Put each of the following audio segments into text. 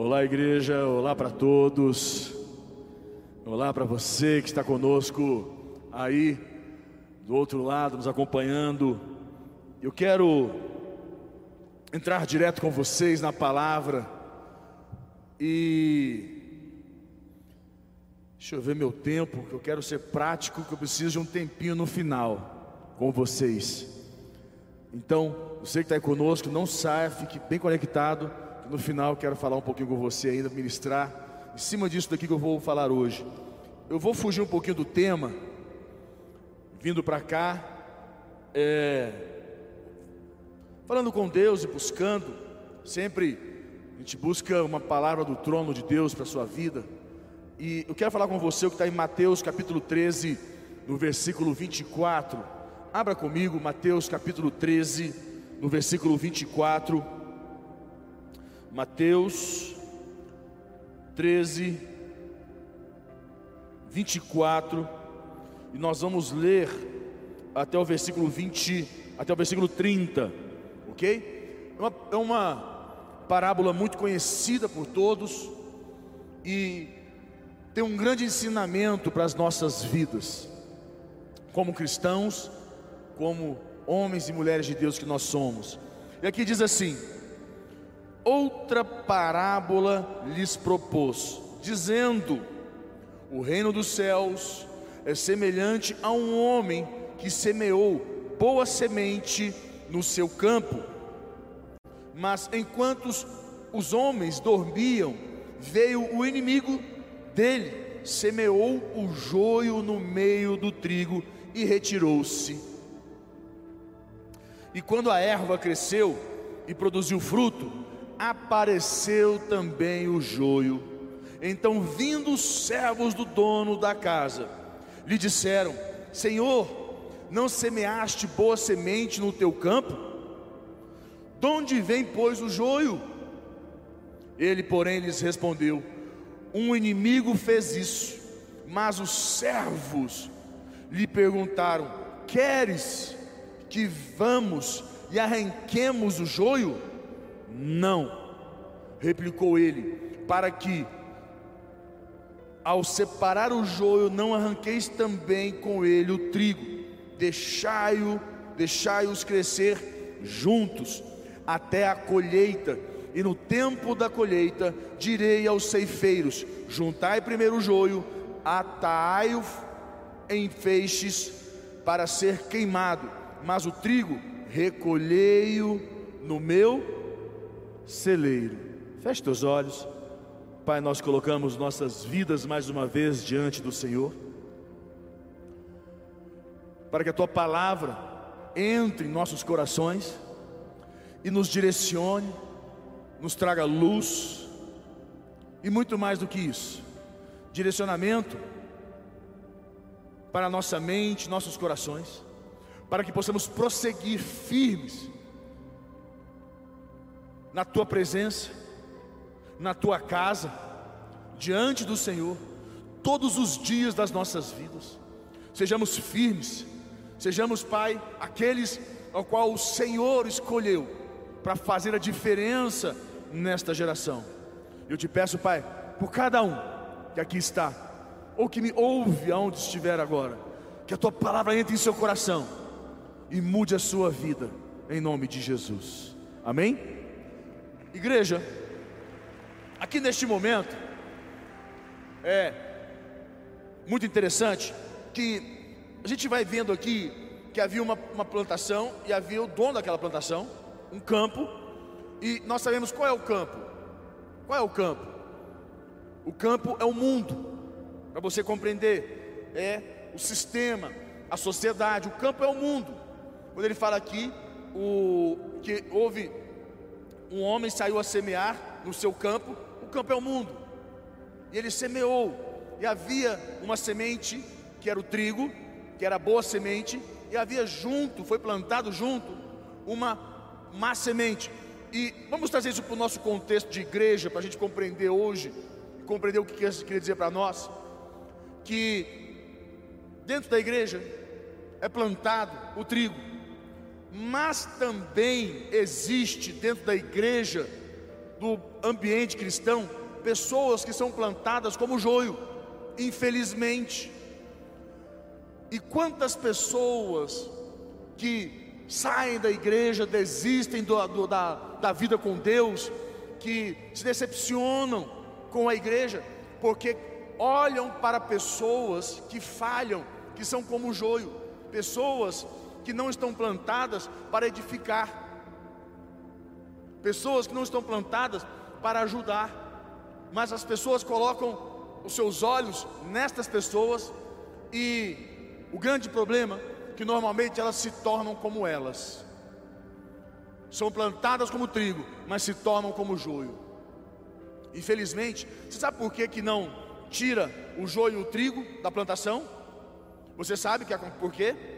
Olá, igreja, olá para todos. Olá para você que está conosco aí do outro lado, nos acompanhando. Eu quero entrar direto com vocês na palavra e deixa eu ver meu tempo, que eu quero ser prático, que eu preciso de um tempinho no final com vocês. Então, você que está aí conosco, não saia, fique bem conectado. No final quero falar um pouquinho com você ainda, ministrar em cima disso daqui que eu vou falar hoje. Eu vou fugir um pouquinho do tema, vindo para cá, é, falando com Deus e buscando. Sempre a gente busca uma palavra do trono de Deus para a sua vida. E eu quero falar com você o que está em Mateus capítulo 13, no versículo 24. Abra comigo Mateus capítulo 13, no versículo 24. Mateus 13, 24. E nós vamos ler até o versículo 20, até o versículo 30, ok? É uma, é uma parábola muito conhecida por todos e tem um grande ensinamento para as nossas vidas, como cristãos como homens e mulheres de Deus que nós somos. E aqui diz assim: outra parábola lhes propôs, dizendo: O reino dos céus é semelhante a um homem que semeou boa semente no seu campo. Mas enquanto os homens dormiam, veio o inimigo dele, semeou o joio no meio do trigo e retirou-se. E quando a erva cresceu e produziu fruto, apareceu também o joio. Então, vindo os servos do dono da casa, lhe disseram: Senhor, não semeaste boa semente no teu campo? De onde vem, pois, o joio? Ele, porém, lhes respondeu: Um inimigo fez isso. Mas os servos lhe perguntaram: Queres que vamos e arranquemos o joio? Não, replicou ele, para que ao separar o joio não arranqueis também com ele o trigo, deixai-o, deixai-os crescer juntos até a colheita, e no tempo da colheita direi aos ceifeiros: juntai primeiro o joio, atai-o em feixes para ser queimado mas o trigo recolhei-o no meu celeiro. Feche teus olhos. Pai, nós colocamos nossas vidas mais uma vez diante do Senhor. Para que a tua palavra entre em nossos corações e nos direcione, nos traga luz e muito mais do que isso. Direcionamento para nossa mente, nossos corações para que possamos prosseguir firmes na tua presença, na tua casa, diante do Senhor, todos os dias das nossas vidas. Sejamos firmes, sejamos, Pai, aqueles ao qual o Senhor escolheu para fazer a diferença nesta geração. Eu te peço, Pai, por cada um que aqui está, ou que me ouve aonde estiver agora, que a tua palavra entre em seu coração e mude a sua vida, em nome de Jesus. Amém? Igreja, aqui neste momento, é muito interessante que a gente vai vendo aqui que havia uma, uma plantação e havia o dono daquela plantação, um campo, e nós sabemos qual é o campo. Qual é o campo? O campo é o mundo, para você compreender, é o sistema, a sociedade, o campo é o mundo. Quando ele fala aqui o, que houve um homem saiu a semear no seu campo, o campo é o mundo. E ele semeou, e havia uma semente que era o trigo, que era boa semente, e havia junto, foi plantado junto, uma má semente. E vamos trazer isso para o nosso contexto de igreja, para a gente compreender hoje, compreender o que queria dizer para nós, que dentro da igreja é plantado o trigo, mas também existe dentro da igreja do ambiente cristão pessoas que são plantadas como joio, infelizmente. E quantas pessoas que saem da igreja, desistem do, do, da, da vida com Deus, que se decepcionam com a igreja, porque olham para pessoas que falham, que são como joio, pessoas que não estão plantadas para edificar, pessoas que não estão plantadas para ajudar, mas as pessoas colocam os seus olhos nestas pessoas e o grande problema é que normalmente elas se tornam como elas. São plantadas como trigo, mas se tornam como joio. Infelizmente, você sabe por que, que não tira o joio e o trigo da plantação? Você sabe que é por quê?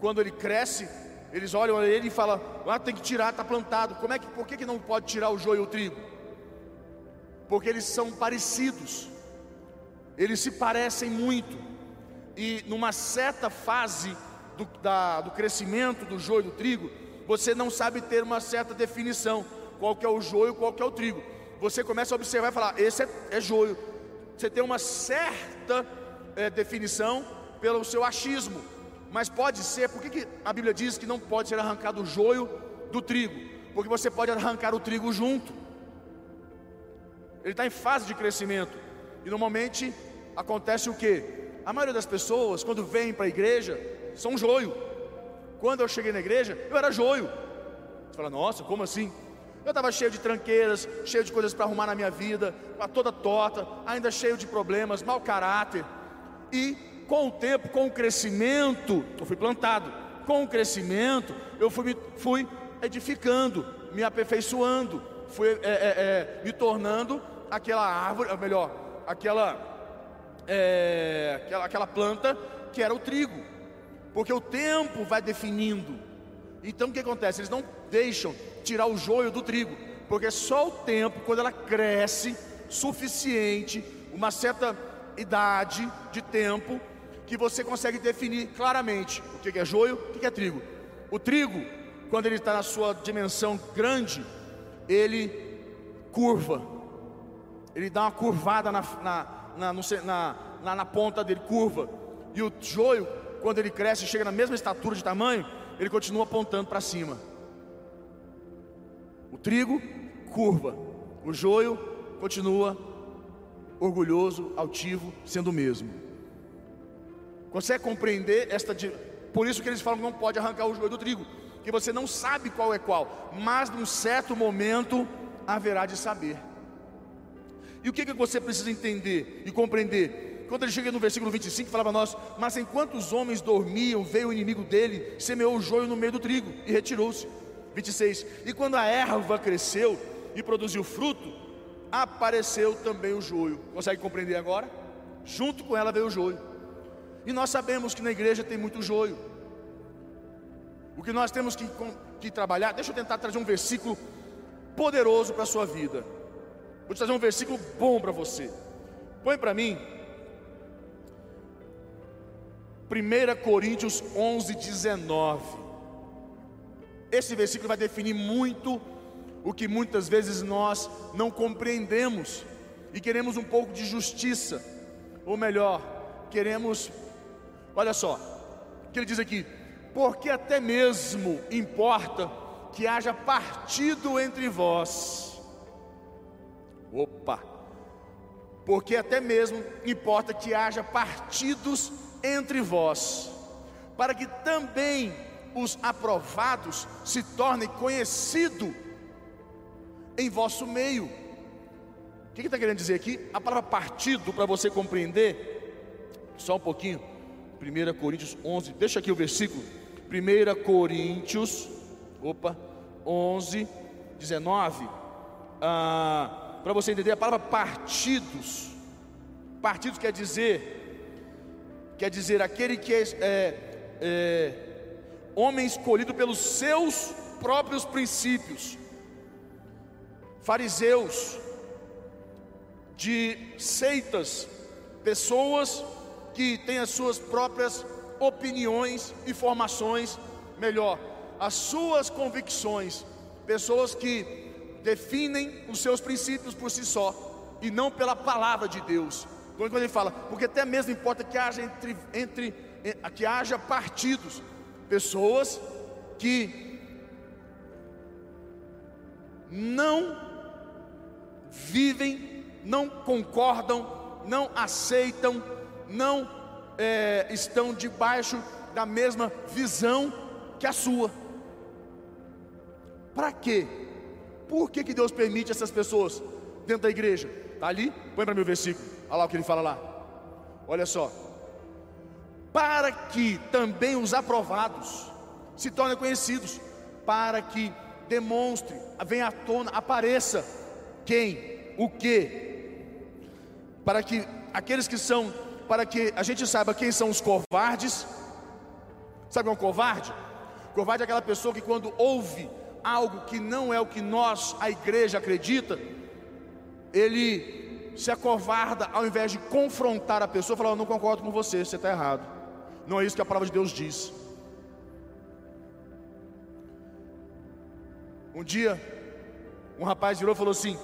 Quando ele cresce, eles olham ele e falam: Ah, tem que tirar, está plantado. Como é que, por que, que não pode tirar o joio e o trigo? Porque eles são parecidos, eles se parecem muito, e numa certa fase do, da, do crescimento do joio e do trigo, você não sabe ter uma certa definição, qual que é o joio, qual que é o trigo. Você começa a observar e falar: esse é, é joio. Você tem uma certa é, definição pelo seu achismo mas pode ser, por que, que a Bíblia diz que não pode ser arrancado o joio do trigo? Porque você pode arrancar o trigo junto. Ele está em fase de crescimento. E normalmente acontece o que? A maioria das pessoas, quando vem para a igreja, são joio. Quando eu cheguei na igreja, eu era joio. Você fala, nossa, como assim? Eu estava cheio de tranqueiras, cheio de coisas para arrumar na minha vida, toda torta, ainda cheio de problemas, mau caráter. E com o tempo, com o crescimento, eu fui plantado, com o crescimento, eu fui, fui edificando, me aperfeiçoando, fui é, é, é, me tornando aquela árvore, ou melhor, aquela, é, aquela, aquela planta que era o trigo, porque o tempo vai definindo. Então o que acontece? Eles não deixam tirar o joio do trigo, porque só o tempo, quando ela cresce suficiente, uma certa idade de tempo, que você consegue definir claramente o que é joio, o que é trigo. O trigo, quando ele está na sua dimensão grande, ele curva, ele dá uma curvada na, na, na, na, na, ponta dele, curva. E o joio, quando ele cresce e chega na mesma estatura de tamanho, ele continua apontando para cima. O trigo curva, o joio continua orgulhoso, altivo, sendo o mesmo. Consegue compreender esta. Por isso que eles falam que não pode arrancar o joio do trigo, que você não sabe qual é qual, mas num certo momento haverá de saber. E o que, que você precisa entender e compreender? Quando ele chega no versículo 25, falava nós, mas enquanto os homens dormiam, veio o inimigo dele, semeou o joio no meio do trigo e retirou-se. 26. E quando a erva cresceu e produziu fruto, apareceu também o joio. Consegue compreender agora? Junto com ela veio o joio. E nós sabemos que na igreja tem muito joio. O que nós temos que, que trabalhar, deixa eu tentar trazer um versículo poderoso para a sua vida. Vou te trazer um versículo bom para você. Põe para mim. 1 Coríntios 11, 19. Esse versículo vai definir muito o que muitas vezes nós não compreendemos e queremos um pouco de justiça, ou melhor, queremos Olha só, o que ele diz aqui: porque até mesmo importa que haja partido entre vós. Opa! Porque até mesmo importa que haja partidos entre vós, para que também os aprovados se tornem conhecidos em vosso meio. O que está querendo dizer aqui? A palavra partido, para você compreender, só um pouquinho 1 Coríntios 11, deixa aqui o versículo. 1 Coríntios, opa, 11, 19. Ah, Para você entender a palavra partidos. Partidos quer dizer, quer dizer aquele que é, é, é homem escolhido pelos seus próprios princípios. Fariseus, de seitas, pessoas que tem as suas próprias opiniões e formações, melhor, as suas convicções, pessoas que definem os seus princípios por si só e não pela palavra de Deus. Então, quando ele fala, porque até mesmo importa que haja entre, entre que haja partidos, pessoas que não vivem, não concordam, não aceitam, não é, estão debaixo da mesma visão que a sua. Para quê? Por que, que Deus permite essas pessoas dentro da igreja? Está ali? Põe para mim o versículo. Olha lá o que ele fala lá. Olha só. Para que também os aprovados se tornem conhecidos, para que demonstre, venha à tona, apareça quem, o que, para que aqueles que são, para que a gente saiba quem são os covardes. Sabe um covarde? Covarde é aquela pessoa que quando ouve algo que não é o que nós, a igreja, acredita, ele se acovarda ao invés de confrontar a pessoa, falar: Eu não concordo com você, você está errado. Não é isso que a palavra de Deus diz. Um dia, um rapaz virou e falou assim,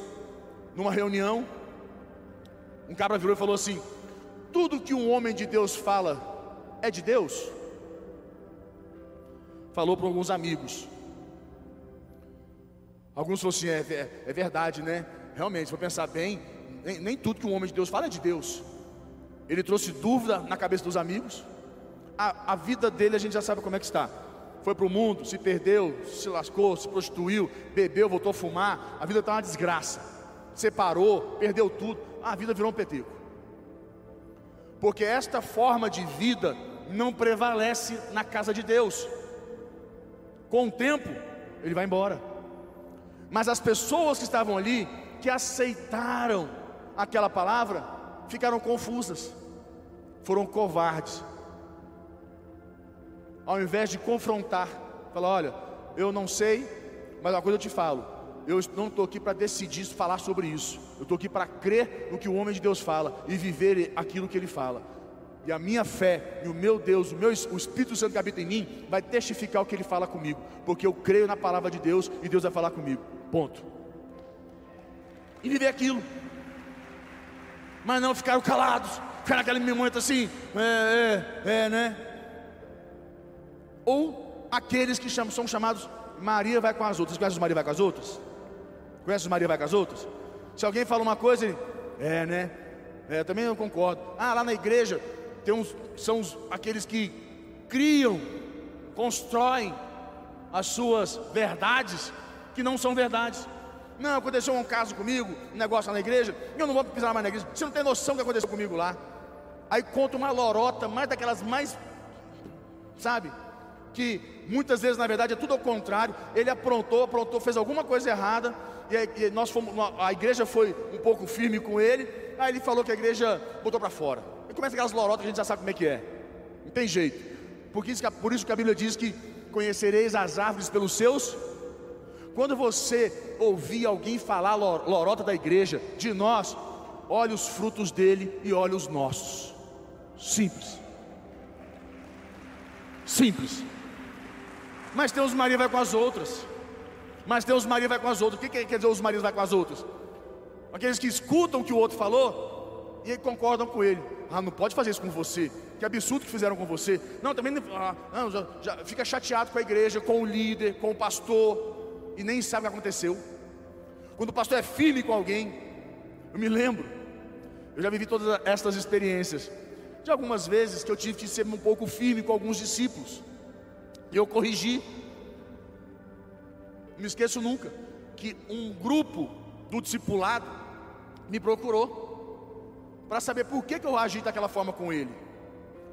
numa reunião, um cabra virou e falou assim: Tudo que um homem de Deus fala é de Deus? Falou para alguns amigos. Alguns falaram assim: é, é, é verdade, né? Realmente, se for pensar bem, nem, nem, tudo que um homem de Deus fala é de Deus. Ele trouxe dúvida na cabeça dos amigos. A, a vida dele a gente já sabe como é que está. Foi para o mundo, se perdeu, se lascou, se prostituiu, bebeu, voltou a fumar. A vida está uma desgraça. Separou, perdeu tudo. A vida virou um peteco. Porque esta forma de vida não prevalece na casa de Deus. Com o tempo, ele vai embora. Mas as pessoas que estavam ali, que aceitaram aquela palavra, ficaram confusas, foram covardes. Ao invés de confrontar, falar: olha, eu não sei, mas uma coisa eu te falo, eu não estou aqui para decidir falar sobre isso, eu estou aqui para crer no que o homem de Deus fala e viver aquilo que ele fala. E a minha fé e o meu Deus, o, meu, o Espírito Santo que habita em mim, vai testificar o que ele fala comigo, porque eu creio na palavra de Deus e Deus vai falar comigo. Ponto. E viver aquilo. Mas não ficaram calados, ficar naquele momento assim, é, é, é, né? Ou aqueles que são chamados Maria vai com as outras. Conhece os Maria vai com as outras? Conhece os Maria vai com as outras? Se alguém fala uma coisa, ele, é, né? É, também não concordo. Ah, lá na igreja tem uns, são os, aqueles que criam, constroem as suas verdades que não são verdades. Não, aconteceu um caso comigo, um negócio lá na igreja, eu não vou pisar mais na igreja. Você não tem noção do que aconteceu comigo lá. Aí conta uma lorota, mais daquelas mais, sabe? Que muitas vezes na verdade é tudo ao contrário. Ele aprontou, aprontou, fez alguma coisa errada, e, nós fomos, a igreja foi um pouco firme com ele. Aí ele falou que a igreja botou para fora. E começa aquelas lorotas, a gente já sabe como é que é. Não tem jeito. Por isso, por isso que a Bíblia diz que conhecereis as árvores pelos seus quando você ouvir alguém falar lorota da igreja, de nós, olhe os frutos dele e olhe os nossos. Simples. Simples. Mas tem Maria vai com as outras. Mas os Maria vai com as outras. O que quer dizer os maridos vai com as outras? Aqueles que escutam o que o outro falou e concordam com ele. Ah, não pode fazer isso com você. Que absurdo que fizeram com você. Não, também ah, não, já, já fica chateado com a igreja, com o líder, com o pastor e nem sabe o que aconteceu. Quando o pastor é firme com alguém, eu me lembro, eu já vivi todas estas experiências, de algumas vezes que eu tive que ser um pouco firme com alguns discípulos, e eu corrigi. Não me esqueço nunca que um grupo do discipulado me procurou para saber por que, que eu agi daquela forma com ele,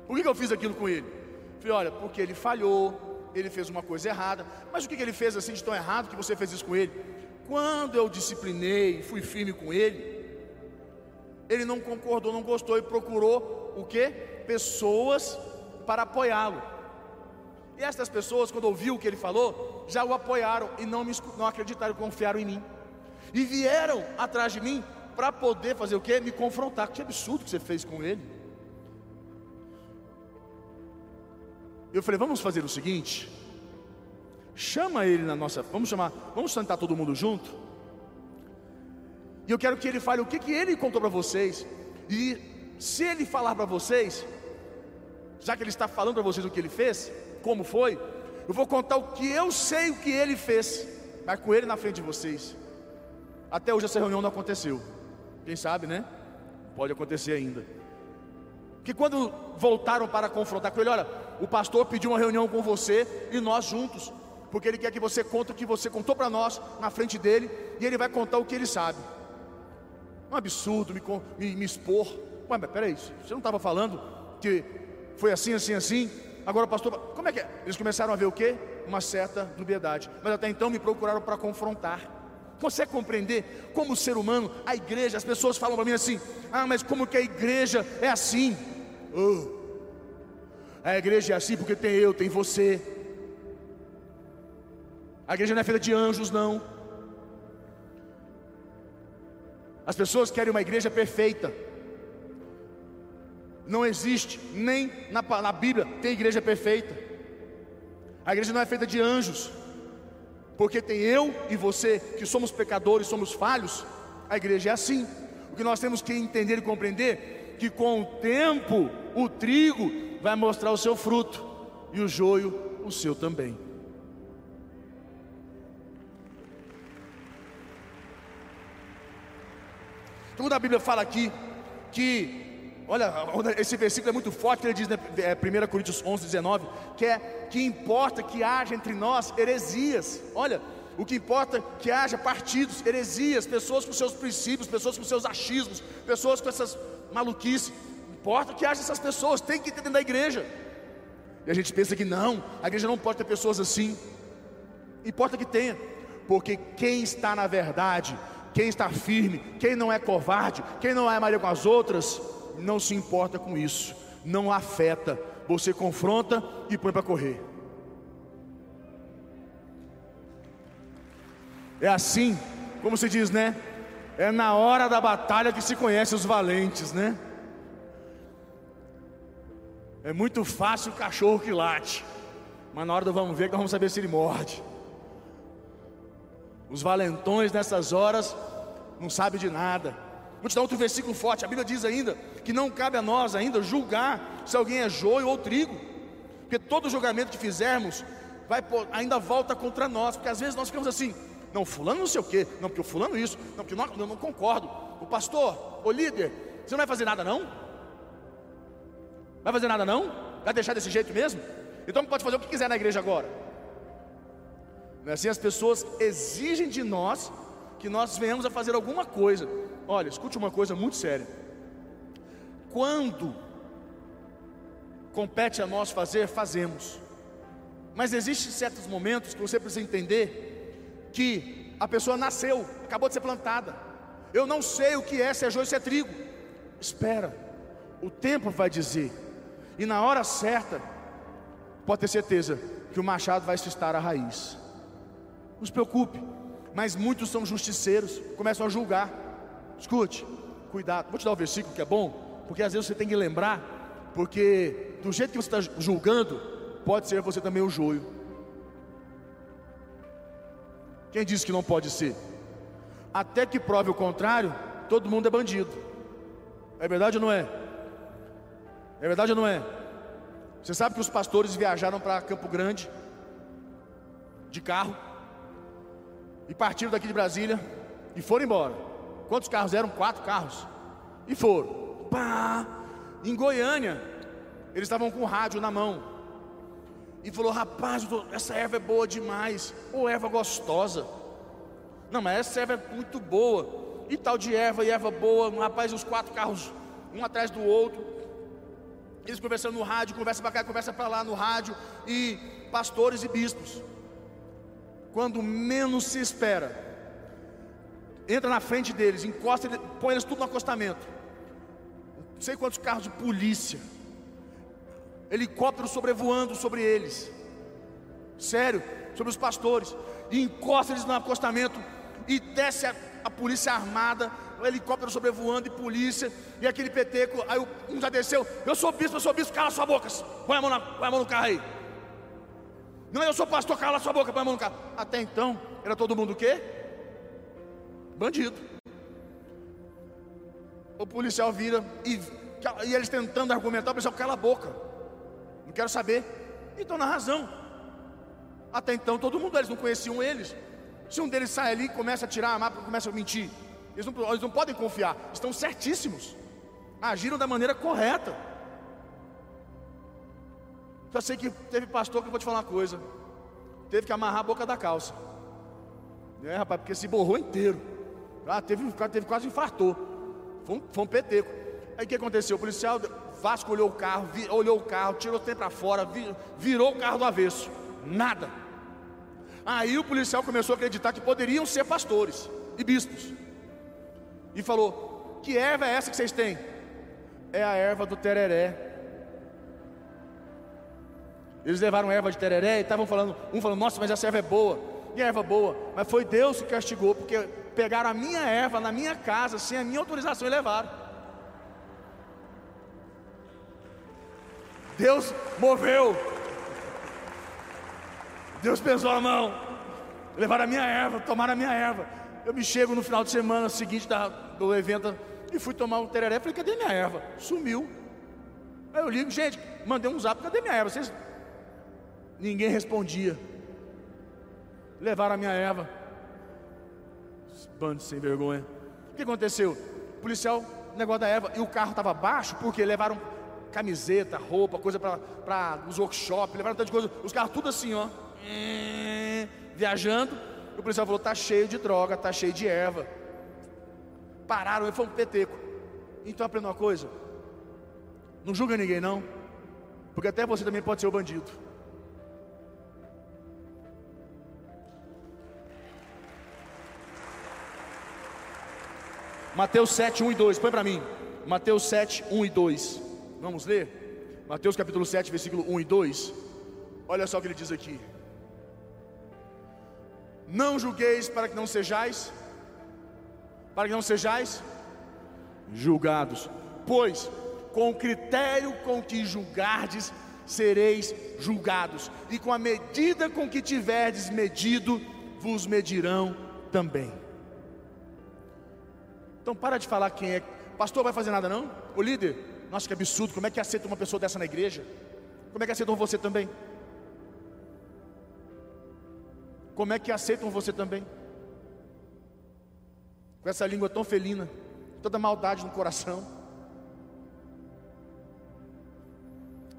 por que, que eu fiz aquilo com ele. Falei, olha, porque ele falhou, ele fez uma coisa errada. Mas o que, ele fez assim de tão errado que você fez isso com ele? Quando eu disciplinei, fui firme com ele, ele não concordou, não gostou e procurou o que? Pessoas para apoiá-lo. E estas pessoas, quando ouviu o que ele falou, já o apoiaram e não, me, não acreditaram, confiaram em mim. E vieram atrás de mim para poder fazer o que? Me confrontar. Que absurdo que você fez com ele. Eu falei, vamos fazer o seguinte: chama ele na nossa, vamos chamar, vamos sentar todo mundo junto E eu quero que ele fale o que, que ele contou para vocês. E se ele falar para vocês, já que ele está falando para vocês o que ele fez, como foi, eu vou contar o que eu sei o que ele fez. Vai com ele na frente de vocês. Até hoje essa reunião não aconteceu. Quem sabe, né? Pode acontecer ainda. Que quando voltaram para confrontar com ele, olha, o pastor pediu uma reunião com você e nós juntos, porque ele quer que você conte o que você contou para nós na frente dele e ele vai contar o que ele sabe. Um absurdo me, me, me expor. Ué, mas peraí, você não estava falando que foi assim, assim, assim? Agora, pastor, como é que é? Eles começaram a ver o quê? Uma certa dubiedade. Mas até então me procuraram para confrontar. Consegue compreender como o ser humano, a igreja, as pessoas falam para mim assim: ah, mas como que a igreja é assim? Oh, a igreja é assim porque tem eu, tem você. A igreja não é feita de anjos, não. As pessoas querem uma igreja perfeita. Não existe, nem na, na Bíblia tem igreja perfeita. A igreja não é feita de anjos, porque tem eu e você que somos pecadores, somos falhos. A igreja é assim. O que nós temos que entender e compreender que com o tempo o trigo vai mostrar o seu fruto e o joio o seu também. Então, quando a Bíblia fala aqui que, olha, esse versículo é muito forte, ele diz, né, 1 é, Coríntios 11, 19, que é que importa que haja entre nós heresias. Olha, o que importa é que haja partidos, heresias, pessoas com seus princípios, pessoas com seus achismos, pessoas com essas maluquices. Importa que haja essas pessoas, tem que ter dentro da igreja. E a gente pensa que não, a igreja não pode ter pessoas assim. Importa que tenha, porque quem está na verdade quem está firme, quem não é covarde, quem não é Maria com as outras, não se importa com isso, não afeta. Você confronta e põe para correr. É assim, como se diz, né? É na hora da batalha que se conhece os valentes, né? É muito fácil o cachorro que late, mas na hora do vamos ver que nós vamos saber se ele morde. Os valentões nessas horas não sabem de nada. Vou te dar outro versículo forte. A Bíblia diz ainda que não cabe a nós ainda julgar se alguém é joio ou trigo, porque todo julgamento que fizermos vai ainda volta contra nós, porque às vezes nós ficamos assim, não, fulano não sei o quê, não, porque o fulano isso, não, porque não, eu não concordo. O pastor, o líder, você não vai fazer nada não? Vai fazer nada não? Vai deixar desse jeito mesmo? Então pode fazer o que quiser na igreja agora. É assim as pessoas exigem de nós que nós venhamos a fazer alguma coisa. Olha, escute uma coisa muito séria. Quando compete a nós fazer, fazemos. Mas existem certos momentos que você precisa entender que a pessoa nasceu, acabou de ser plantada. Eu não sei o que é se é joio, se é trigo. Espera, o tempo vai dizer. E na hora certa, pode ter certeza que o machado vai estar a raiz. Não se preocupe, mas muitos são justiceiros, começam a julgar. Escute, cuidado. Vou te dar um versículo que é bom, porque às vezes você tem que lembrar, porque do jeito que você está julgando, pode ser você também o joio. Quem disse que não pode ser? Até que prove o contrário, todo mundo é bandido. É verdade ou não é? É verdade ou não é? Você sabe que os pastores viajaram para Campo Grande de carro e partiram daqui de Brasília e foram embora. Quantos carros eram? Quatro carros. E foram. Pá! Em Goiânia, eles estavam com o rádio na mão. E falou: Rapaz, essa erva é boa demais. Ou erva gostosa. Não, mas essa erva é muito boa. E tal de erva e erva boa. Rapaz, os quatro carros, um atrás do outro. Eles conversando no rádio, conversa para cá, conversa para lá no rádio. E pastores e bispos quando menos se espera, entra na frente deles, encosta, põe eles tudo no acostamento. Não sei quantos carros de polícia, helicóptero sobrevoando sobre eles, sério, sobre os pastores, e encosta eles no acostamento e desce a, a polícia armada, o helicóptero sobrevoando e polícia, e aquele peteco, aí um já desceu, eu sou bispo, eu sou bispo, cala sua boca, põe a mão, na, põe a mão no carro aí. Não, eu sou pastor, cala sua boca, põe a mão no carro. Até então, era todo mundo o quê? Bandido. O policial vira e, e eles tentando argumentar, o policial cala a boca. Não quero saber. Então na razão. Até então todo mundo, eles não conheciam eles. Se um deles sai ali e começa a tirar a mapa, começa a mentir, eles não, eles não podem confiar, estão certíssimos, agiram da maneira correta. Só sei que teve pastor que eu vou te falar uma coisa, teve que amarrar a boca da calça, é rapaz, porque se borrou inteiro. Ah, teve, teve quase infartou, foi um, foi um peteco. Aí o que aconteceu? O policial vasculhou o carro, vi, olhou o carro, tirou o tempo para fora, vi, virou o carro do avesso, nada. Aí o policial começou a acreditar que poderiam ser pastores e bispos. E falou: Que erva é essa que vocês têm? É a erva do tereré. Eles levaram erva de tereré e estavam falando, um falando, nossa, mas essa erva é boa. E erva boa, mas foi Deus que castigou, porque pegaram a minha erva na minha casa, sem a minha autorização e levaram. Deus moveu Deus pensou a mão, levaram a minha erva, tomaram a minha erva. Eu me chego no final de semana seguinte da, do evento e fui tomar um tereré. Falei, cadê minha erva? Sumiu. Aí eu ligo, gente, mandei um zap, cadê minha erva? Vocês... Ninguém respondia. Levaram a minha erva. Bando sem vergonha. O que aconteceu? O policial, negócio da erva, e o carro estava baixo, porque levaram camiseta, roupa, coisa para os workshops, levaram tanta coisa. Os carros tudo assim, ó viajando. O policial falou: tá cheio de droga, tá cheio de erva. Pararam e foi um peteco. Então aprenda uma coisa: não julga ninguém, não, porque até você também pode ser o bandido. Mateus 7, 1 e 2, põe para mim. Mateus 7, 1 e 2. Vamos ler? Mateus capítulo 7, versículo 1 e 2. Olha só o que ele diz aqui. Não julgueis para que não sejais, para que não sejais julgados, pois com o critério com que julgardes, sereis julgados, e com a medida com que tiverdes medido, vos medirão também. Então para de falar quem é. Pastor vai fazer nada não? O líder? Nossa, que absurdo, como é que aceita uma pessoa dessa na igreja? Como é que aceitam você também? como é que aceitam você também? Com essa língua tão felina, toda maldade no coração.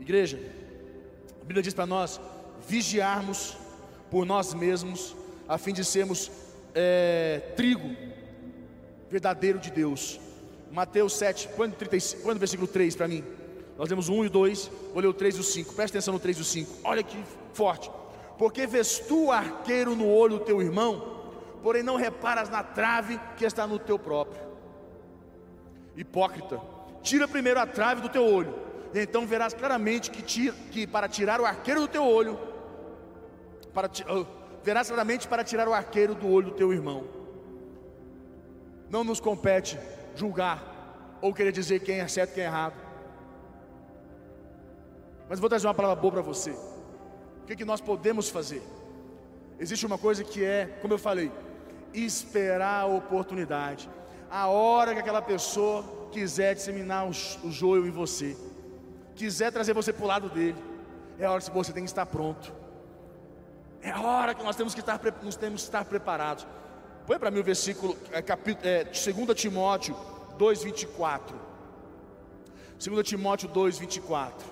Igreja, a Bíblia diz para nós vigiarmos por nós mesmos, a fim de sermos é, trigo verdadeiro de Deus. Mateus 7, põe, 35, põe no versículo 3 para mim. Nós temos o 1 e o 2, vou ler o 3 e o 5. Presta atenção no 3 e o 5. Olha que forte. Porque vês tu arqueiro no olho do teu irmão, porém não reparas na trave que está no teu próprio. Hipócrita, tira primeiro a trave do teu olho, e então verás claramente que, tira, que para tirar o arqueiro do teu olho, para, uh, verás claramente para tirar o arqueiro do olho do teu irmão. Não nos compete julgar ou querer dizer quem é certo e quem é errado. Mas vou trazer uma palavra boa para você que, que nós podemos fazer? Existe uma coisa que é, como eu falei, esperar a oportunidade. A hora que aquela pessoa quiser disseminar o, o joio em você, quiser trazer você para o lado dele, é a hora que você tem que estar pronto. É a hora que nós temos que estar, nós temos que estar preparados. Põe para mim o versículo, é, capítulo, é, 2 Timóteo 2, 24. 2 Timóteo 2, 24.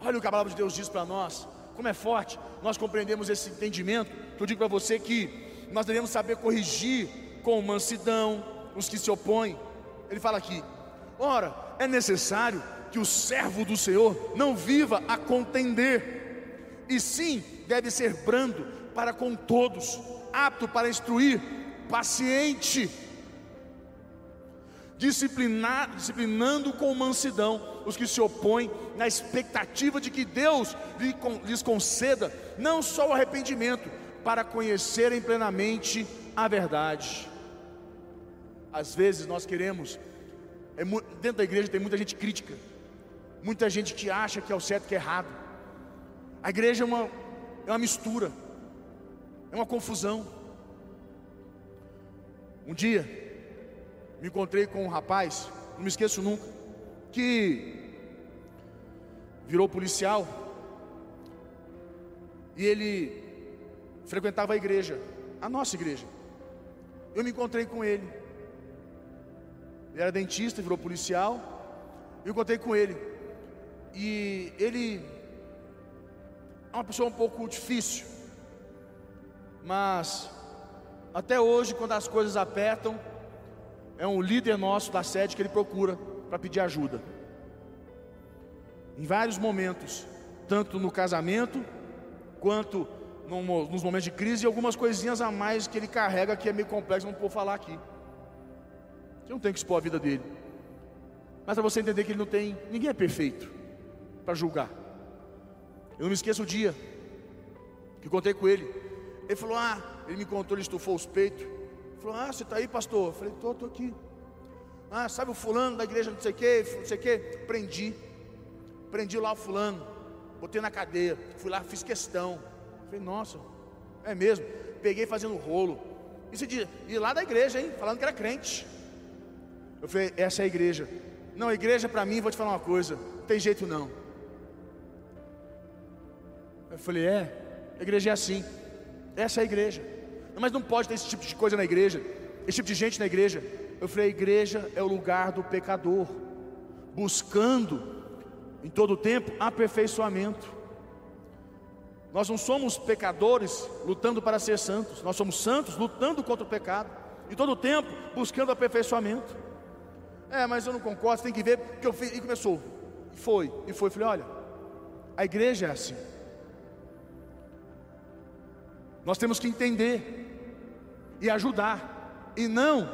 Olha o que a palavra de Deus diz para nós, como é forte, nós compreendemos esse entendimento. Que eu digo para você que nós devemos saber corrigir com mansidão os que se opõem. Ele fala aqui: ora, é necessário que o servo do Senhor não viva a contender, e sim deve ser brando para com todos, apto para instruir, paciente, disciplinar, disciplinando com mansidão os que se opõem, na expectativa de que Deus lhes conceda não só o arrependimento, para conhecerem plenamente a verdade. Às vezes nós queremos, é, dentro da igreja tem muita gente crítica, muita gente que acha que é o certo que é errado. A igreja é uma, é uma mistura, é uma confusão. Um dia, me encontrei com um rapaz, não me esqueço nunca, que virou policial e ele frequentava a igreja, a nossa igreja. Eu me encontrei com ele. Ele era dentista, virou policial. Eu encontrei com ele. E ele é uma pessoa um pouco difícil. Mas até hoje, quando as coisas apertam, é um líder nosso da sede que ele procura para pedir ajuda. Em vários momentos, tanto no casamento, quanto nos momentos de crise, e algumas coisinhas a mais que ele carrega que é meio complexo, não vou falar aqui. Você não tem que expor a vida dele. Mas para você entender que ele não tem, ninguém é perfeito para julgar. Eu não me esqueço o dia que contei com ele. Ele falou: Ah, ele me contou, ele estufou os peitos. Ele falou: Ah, você está aí, pastor? Eu falei: Estou, estou aqui. Ah, sabe o fulano da igreja, não sei o que, não sei o que. Prendi. Prendi lá o fulano. Botei na cadeia. Fui lá, fiz questão. Falei: Nossa, é mesmo. Peguei fazendo rolo. Isso de, de lá da igreja, hein? Falando que era crente. Eu falei: Essa é a igreja. Não, a igreja para mim, vou te falar uma coisa. Não tem jeito não. Eu falei: É, a igreja é assim. Essa é a igreja. Mas não pode ter esse tipo de coisa na igreja, esse tipo de gente na igreja. Eu falei: a igreja é o lugar do pecador, buscando em todo o tempo aperfeiçoamento. Nós não somos pecadores lutando para ser santos, nós somos santos lutando contra o pecado, e todo o tempo buscando aperfeiçoamento. É, mas eu não concordo, tem que ver que eu fiz. E começou, e foi, e foi. Falei: olha, a igreja é assim. Nós temos que entender e ajudar, e não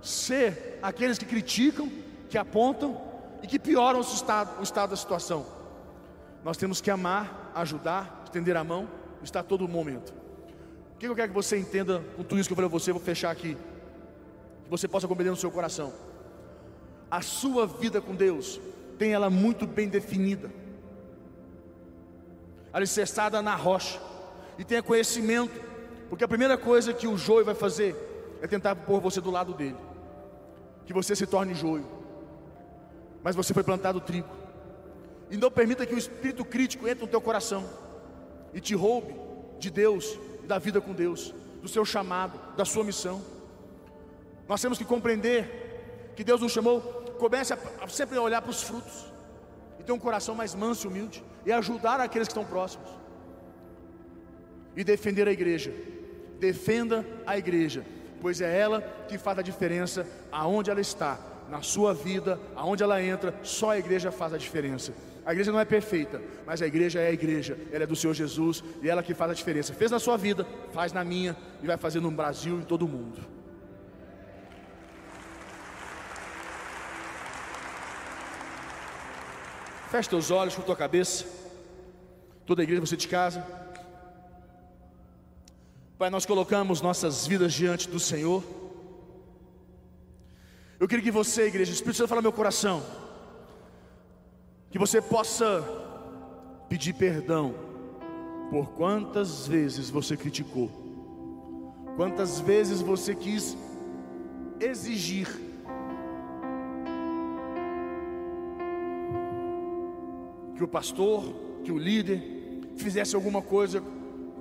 ser aqueles que criticam, que apontam e que pioram o estado, o estado da situação. Nós temos que amar, ajudar, estender a mão, estar a todo momento. O que eu quero que você entenda com tudo isso que eu falei a você, vou fechar aqui. Que você possa compreender no seu coração. A sua vida com Deus tem ela muito bem definida, alicerçada na rocha e tenha conhecimento, porque a primeira coisa que o joio vai fazer é tentar pôr você do lado dele, que você se torne joio, mas você foi plantado trigo, e não permita que o espírito crítico entre no teu coração e te roube de Deus da vida com Deus, do seu chamado, da sua missão. Nós temos que compreender que Deus nos chamou, comece a, a sempre a olhar para os frutos e ter um coração mais manso e humilde e ajudar aqueles que estão próximos e defender a igreja. Defenda a igreja, pois é ela que faz a diferença aonde ela está, na sua vida, aonde ela entra, só a igreja faz a diferença. A igreja não é perfeita, mas a igreja é a igreja, ela é do Senhor Jesus e ela que faz a diferença. Fez na sua vida, faz na minha e vai fazer no Brasil e em todo o mundo. Feche teus olhos, com tua cabeça. Toda a igreja, você de casa. Pai, nós colocamos nossas vidas diante do Senhor. Eu queria que você, igreja, o Espírito Santo fala meu coração, que você possa pedir perdão por quantas vezes você criticou, quantas vezes você quis exigir. Que o pastor, que o líder fizesse alguma coisa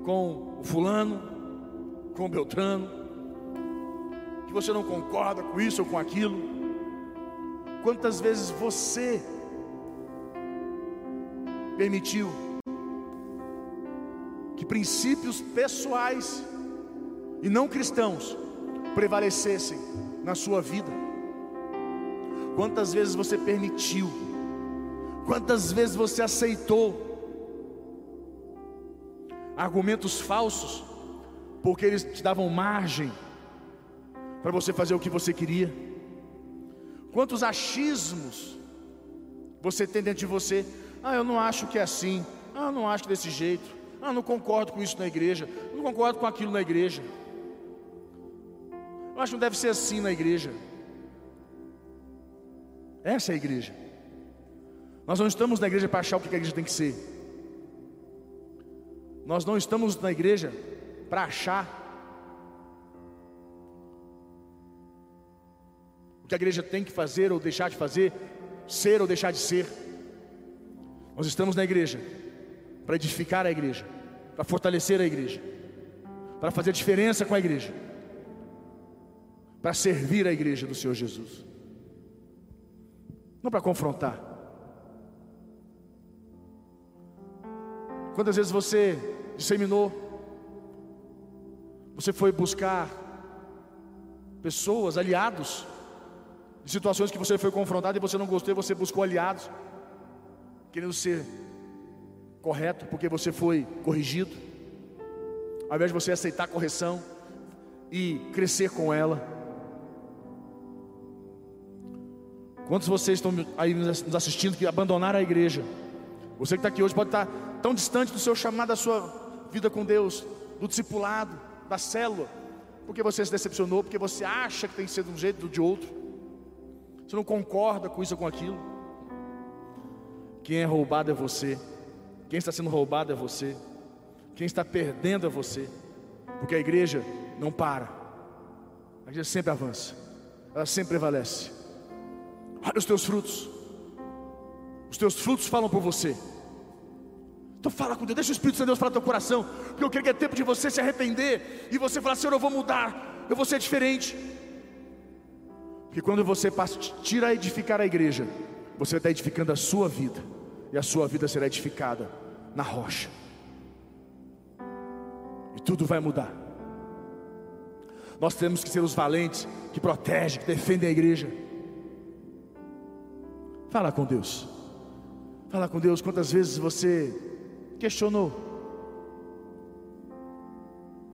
com o fulano, com Beltrano, que você não concorda com isso ou com aquilo. Quantas vezes você permitiu que princípios pessoais e não cristãos prevalecessem na sua vida? Quantas vezes você permitiu? Quantas vezes você aceitou argumentos falsos porque eles te davam margem para você fazer o que você queria. Quantos achismos você tem dentro de você? Ah, eu não acho que é assim. Ah, eu não acho desse jeito. Ah, não concordo com isso na igreja. Não concordo com aquilo na igreja. Eu acho que não deve ser assim na igreja. Essa é a igreja. Nós não estamos na igreja para achar o que a igreja tem que ser. Nós não estamos na igreja para achar que a igreja tem que fazer ou deixar de fazer, ser ou deixar de ser. Nós estamos na igreja para edificar a igreja, para fortalecer a igreja, para fazer diferença com a igreja, para servir a igreja do Senhor Jesus, não para confrontar. Quantas vezes você disseminou, você foi buscar pessoas, aliados, de situações que você foi confrontado e você não gostou, você buscou aliados, querendo ser correto, porque você foi corrigido, ao invés de você aceitar a correção e crescer com ela. Quantos de vocês estão aí nos assistindo que abandonaram a igreja? Você que está aqui hoje pode estar tão distante do seu chamado, da sua vida com Deus, do discipulado, da célula, porque você se decepcionou, porque você acha que tem que ser de um jeito ou de outro, você não concorda com isso ou com aquilo. Quem é roubado é você. Quem está sendo roubado é você. Quem está perdendo é você. Porque a igreja não para. A igreja sempre avança. Ela sempre prevalece. Olha os teus frutos. Os teus frutos falam por você. Então fala com Deus, deixa o Espírito Santo de Deus falar no teu coração, porque eu creio que é tempo de você se arrepender e você falar, Senhor, eu vou mudar, eu vou ser diferente. Porque quando você passa, tira a edificar a igreja, você está edificando a sua vida, e a sua vida será edificada na rocha. E tudo vai mudar. Nós temos que ser os valentes que protegem, que defendem a igreja. Fala com Deus. Fala com Deus quantas vezes você questionou